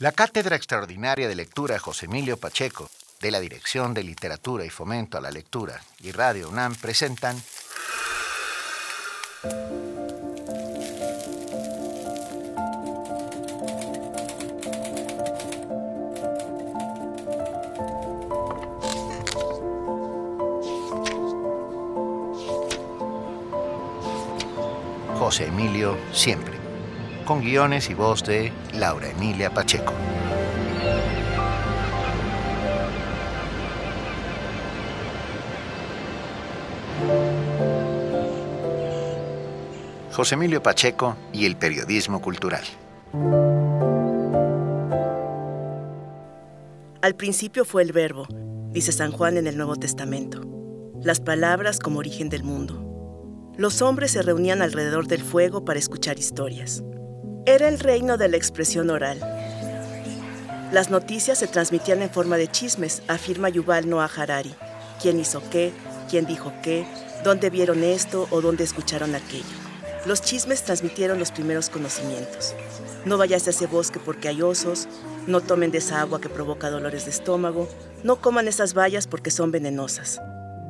La Cátedra Extraordinaria de Lectura José Emilio Pacheco, de la Dirección de Literatura y Fomento a la Lectura y Radio UNAM presentan José Emilio Siempre, con guiones y voz de Laura Emilia Pacheco. José Emilio Pacheco y el periodismo cultural. Al principio fue el verbo, dice San Juan en el Nuevo Testamento, las palabras como origen del mundo. Los hombres se reunían alrededor del fuego para escuchar historias. Era el reino de la expresión oral. Las noticias se transmitían en forma de chismes, afirma Yuval Noah Harari. ¿Quién hizo qué? ¿Quién dijo qué? ¿Dónde vieron esto o dónde escucharon aquello? Los chismes transmitieron los primeros conocimientos. No vayas a ese bosque porque hay osos, no tomen de esa agua que provoca dolores de estómago, no coman esas bayas porque son venenosas.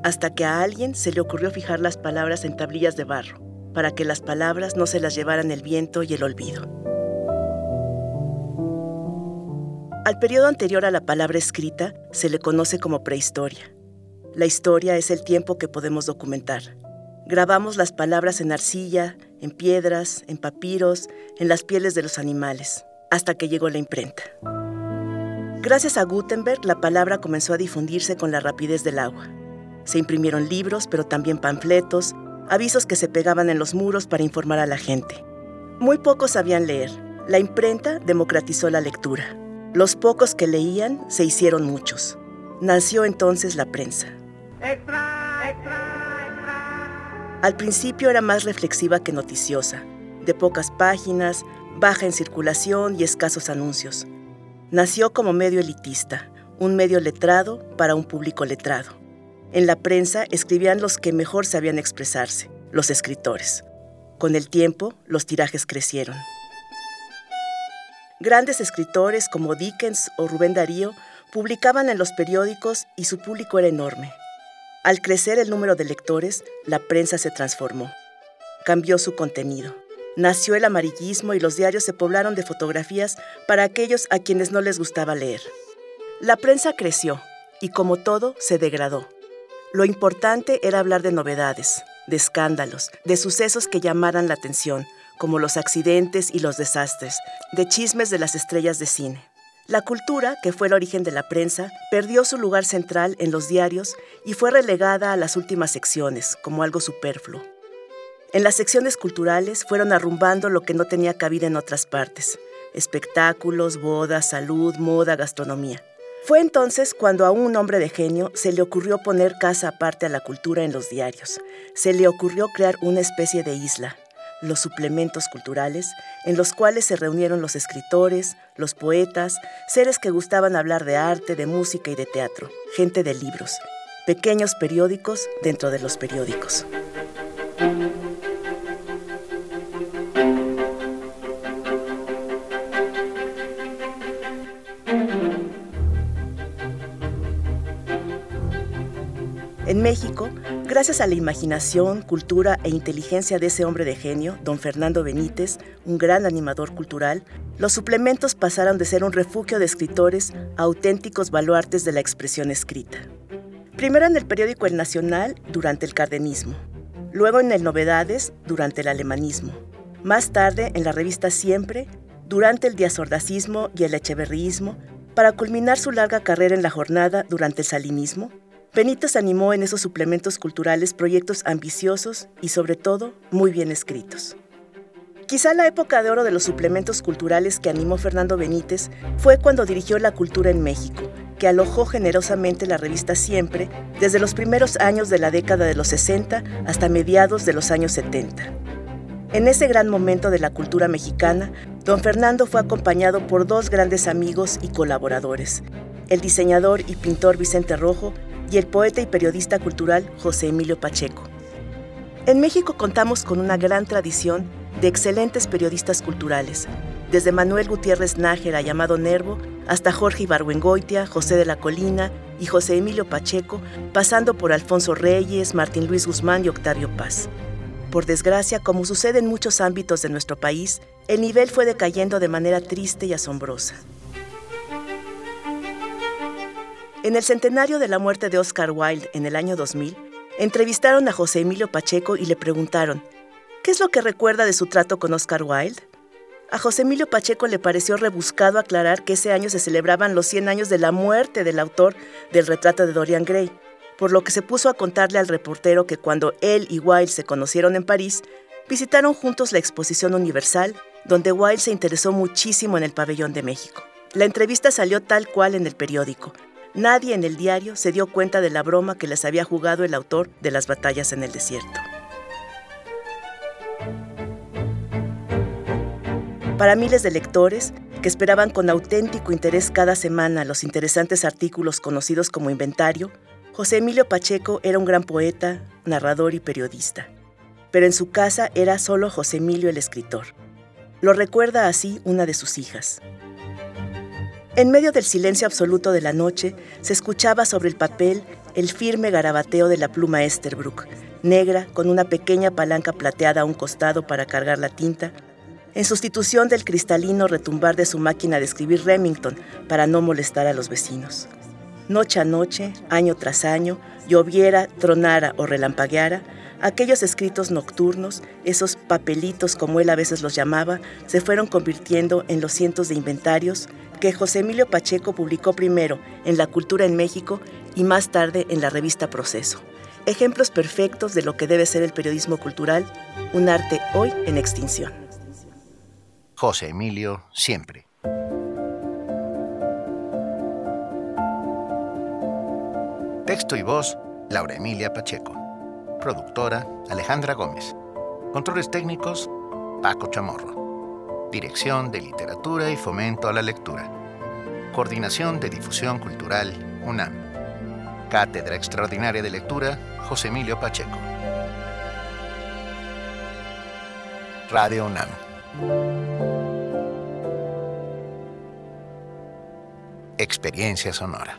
Hasta que a alguien se le ocurrió fijar las palabras en tablillas de barro, para que las palabras no se las llevaran el viento y el olvido. Al periodo anterior a la palabra escrita se le conoce como prehistoria. La historia es el tiempo que podemos documentar. Grabamos las palabras en arcilla, en piedras, en papiros, en las pieles de los animales, hasta que llegó la imprenta. Gracias a Gutenberg, la palabra comenzó a difundirse con la rapidez del agua. Se imprimieron libros, pero también panfletos, avisos que se pegaban en los muros para informar a la gente. Muy pocos sabían leer. La imprenta democratizó la lectura. Los pocos que leían se hicieron muchos. Nació entonces la prensa. Al principio era más reflexiva que noticiosa, de pocas páginas, baja en circulación y escasos anuncios. Nació como medio elitista, un medio letrado para un público letrado. En la prensa escribían los que mejor sabían expresarse, los escritores. Con el tiempo, los tirajes crecieron. Grandes escritores como Dickens o Rubén Darío publicaban en los periódicos y su público era enorme. Al crecer el número de lectores, la prensa se transformó. Cambió su contenido. Nació el amarillismo y los diarios se poblaron de fotografías para aquellos a quienes no les gustaba leer. La prensa creció y como todo se degradó. Lo importante era hablar de novedades, de escándalos, de sucesos que llamaran la atención, como los accidentes y los desastres, de chismes de las estrellas de cine. La cultura, que fue el origen de la prensa, perdió su lugar central en los diarios y fue relegada a las últimas secciones, como algo superfluo. En las secciones culturales fueron arrumbando lo que no tenía cabida en otras partes, espectáculos, bodas, salud, moda, gastronomía. Fue entonces cuando a un hombre de genio se le ocurrió poner casa aparte a la cultura en los diarios. Se le ocurrió crear una especie de isla, los suplementos culturales, en los cuales se reunieron los escritores, los poetas, seres que gustaban hablar de arte, de música y de teatro, gente de libros, pequeños periódicos dentro de los periódicos. En México, gracias a la imaginación, cultura e inteligencia de ese hombre de genio, don Fernando Benítez, un gran animador cultural, los suplementos pasaron de ser un refugio de escritores a auténticos baluartes de la expresión escrita. Primero en el periódico El Nacional durante el cardenismo, luego en el Novedades durante el alemanismo, más tarde en la revista Siempre durante el diazordacismo y el echeverriismo, para culminar su larga carrera en la jornada durante el salinismo Benítez animó en esos suplementos culturales proyectos ambiciosos y sobre todo muy bien escritos. Quizá la época de oro de los suplementos culturales que animó Fernando Benítez fue cuando dirigió La Cultura en México, que alojó generosamente la revista Siempre desde los primeros años de la década de los 60 hasta mediados de los años 70. En ese gran momento de la cultura mexicana, don Fernando fue acompañado por dos grandes amigos y colaboradores, el diseñador y pintor Vicente Rojo y el poeta y periodista cultural José Emilio Pacheco. En México contamos con una gran tradición de excelentes periodistas culturales, desde Manuel Gutiérrez Nájera, llamado Nervo, hasta Jorge Ibargüengoitia, José de la Colina y José Emilio Pacheco, pasando por Alfonso Reyes, Martín Luis Guzmán y Octavio Paz. Por desgracia, como sucede en muchos ámbitos de nuestro país, el nivel fue decayendo de manera triste y asombrosa. En el centenario de la muerte de Oscar Wilde en el año 2000, entrevistaron a José Emilio Pacheco y le preguntaron, ¿qué es lo que recuerda de su trato con Oscar Wilde? A José Emilio Pacheco le pareció rebuscado aclarar que ese año se celebraban los 100 años de la muerte del autor del retrato de Dorian Gray, por lo que se puso a contarle al reportero que cuando él y Wilde se conocieron en París, visitaron juntos la exposición universal, donde Wilde se interesó muchísimo en el pabellón de México. La entrevista salió tal cual en el periódico. Nadie en el diario se dio cuenta de la broma que les había jugado el autor de las batallas en el desierto. Para miles de lectores que esperaban con auténtico interés cada semana los interesantes artículos conocidos como inventario, José Emilio Pacheco era un gran poeta, narrador y periodista. Pero en su casa era solo José Emilio el escritor. Lo recuerda así una de sus hijas. En medio del silencio absoluto de la noche, se escuchaba sobre el papel el firme garabateo de la pluma Esterbrook, negra con una pequeña palanca plateada a un costado para cargar la tinta en sustitución del cristalino retumbar de su máquina de escribir Remington para no molestar a los vecinos. Noche a noche, año tras año, lloviera, tronara o relampagueara, aquellos escritos nocturnos, esos papelitos como él a veces los llamaba, se fueron convirtiendo en los cientos de inventarios que José Emilio Pacheco publicó primero en La Cultura en México y más tarde en la revista Proceso. Ejemplos perfectos de lo que debe ser el periodismo cultural, un arte hoy en extinción. José Emilio siempre. Texto y voz, Laura Emilia Pacheco. Productora, Alejandra Gómez. Controles técnicos, Paco Chamorro. Dirección de Literatura y Fomento a la Lectura. Coordinación de Difusión Cultural, UNAM. Cátedra Extraordinaria de Lectura, José Emilio Pacheco. Radio UNAM. experiencia sonora.